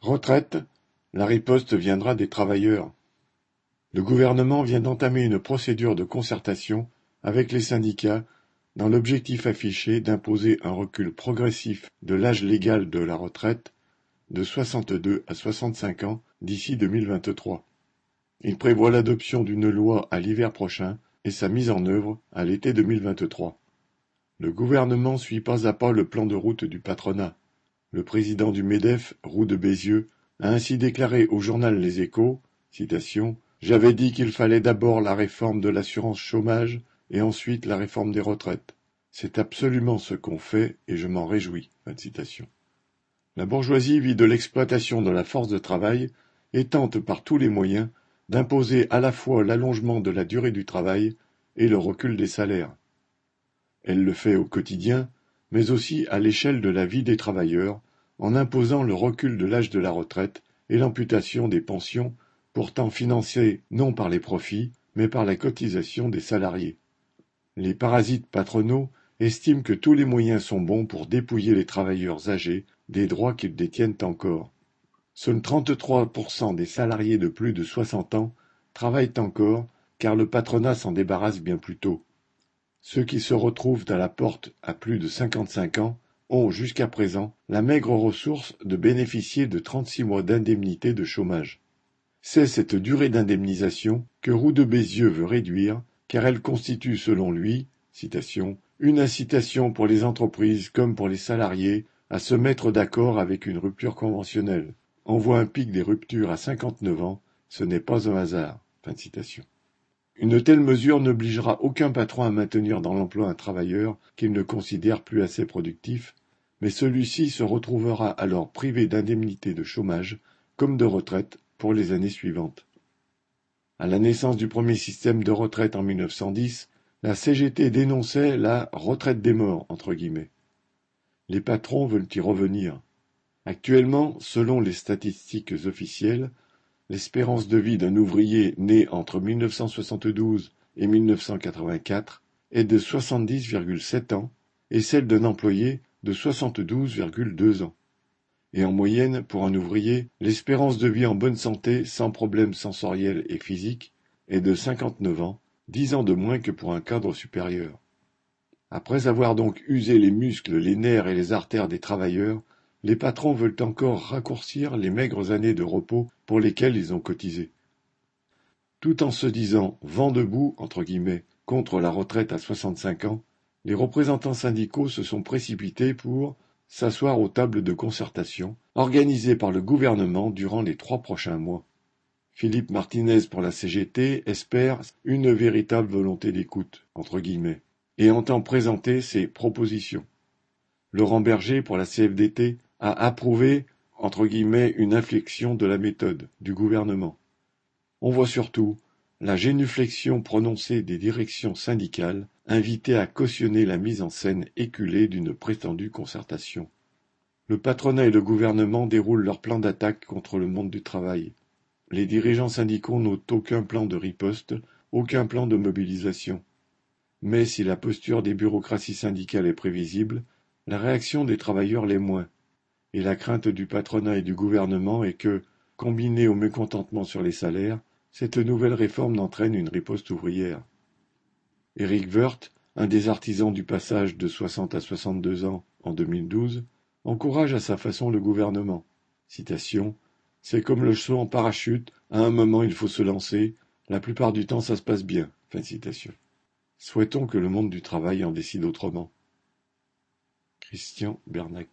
Retraite, la riposte viendra des travailleurs. Le gouvernement vient d'entamer une procédure de concertation avec les syndicats dans l'objectif affiché d'imposer un recul progressif de l'âge légal de la retraite de 62 à 65 ans d'ici 2023. Il prévoit l'adoption d'une loi à l'hiver prochain et sa mise en œuvre à l'été 2023. Le gouvernement suit pas à pas le plan de route du patronat. Le président du MEDEF, Roux de Bézieux, a ainsi déclaré au journal Les Échos, citation, J'avais dit qu'il fallait d'abord la réforme de l'assurance chômage et ensuite la réforme des retraites. C'est absolument ce qu'on fait et je m'en réjouis. La bourgeoisie vit de l'exploitation de la force de travail et tente par tous les moyens d'imposer à la fois l'allongement de la durée du travail et le recul des salaires. Elle le fait au quotidien, mais aussi à l'échelle de la vie des travailleurs, en imposant le recul de l'âge de la retraite et l'amputation des pensions pourtant financées non par les profits, mais par la cotisation des salariés. Les parasites patronaux estiment que tous les moyens sont bons pour dépouiller les travailleurs âgés des droits qu'ils détiennent encore. Seuls 33% des salariés de plus de 60 ans travaillent encore car le patronat s'en débarrasse bien plus tôt. Ceux qui se retrouvent à la porte à plus de 55 ans ont jusqu'à présent la maigre ressource de bénéficier de 36 mois d'indemnité de chômage. C'est cette durée d'indemnisation que Roux de Bézieux veut réduire car elle constitue selon lui une incitation pour les entreprises comme pour les salariés à se mettre d'accord avec une rupture conventionnelle. On voit un pic des ruptures à 59 ans, ce n'est pas un hasard. Une telle mesure n'obligera aucun patron à maintenir dans l'emploi un travailleur qu'il ne considère plus assez productif, mais celui-ci se retrouvera alors privé d'indemnité de chômage comme de retraite pour les années suivantes. À la naissance du premier système de retraite en 1910, la CGT dénonçait la retraite des morts entre guillemets. Les patrons veulent y revenir. Actuellement, selon les statistiques officielles, l'espérance de vie d'un ouvrier né entre 1972 et 1984 est de 70,7 ans et celle d'un employé de 72,2 ans. Et en moyenne, pour un ouvrier, l'espérance de vie en bonne santé, sans problèmes sensoriels et physiques, est de 59 ans, 10 ans de moins que pour un cadre supérieur. Après avoir donc usé les muscles, les nerfs et les artères des travailleurs, les patrons veulent encore raccourcir les maigres années de repos pour lesquelles ils ont cotisé. Tout en se disant vent debout contre la retraite à 65 ans, les représentants syndicaux se sont précipités pour s'asseoir aux tables de concertation organisées par le gouvernement durant les trois prochains mois. Philippe Martinez pour la CGT espère une véritable volonté d'écoute entre guillemets et entend présenter ses propositions. Laurent Berger pour la CFDT a approuvé entre guillemets une inflexion de la méthode du gouvernement. On voit surtout la génuflexion prononcée des directions syndicales invitées à cautionner la mise en scène éculée d'une prétendue concertation. Le patronat et le gouvernement déroulent leur plan d'attaque contre le monde du travail. Les dirigeants syndicaux n'ont aucun plan de riposte, aucun plan de mobilisation. Mais si la posture des bureaucraties syndicales est prévisible, la réaction des travailleurs l'est moins et la crainte du patronat et du gouvernement est que, combinée au mécontentement sur les salaires, cette nouvelle réforme n'entraîne une riposte ouvrière. Éric Woerth, un des artisans du passage de 60 à 62 ans en 2012, encourage à sa façon le gouvernement. C'est comme le saut en parachute, à un moment il faut se lancer, la plupart du temps ça se passe bien. Fin. Souhaitons que le monde du travail en décide autrement. Christian Bernac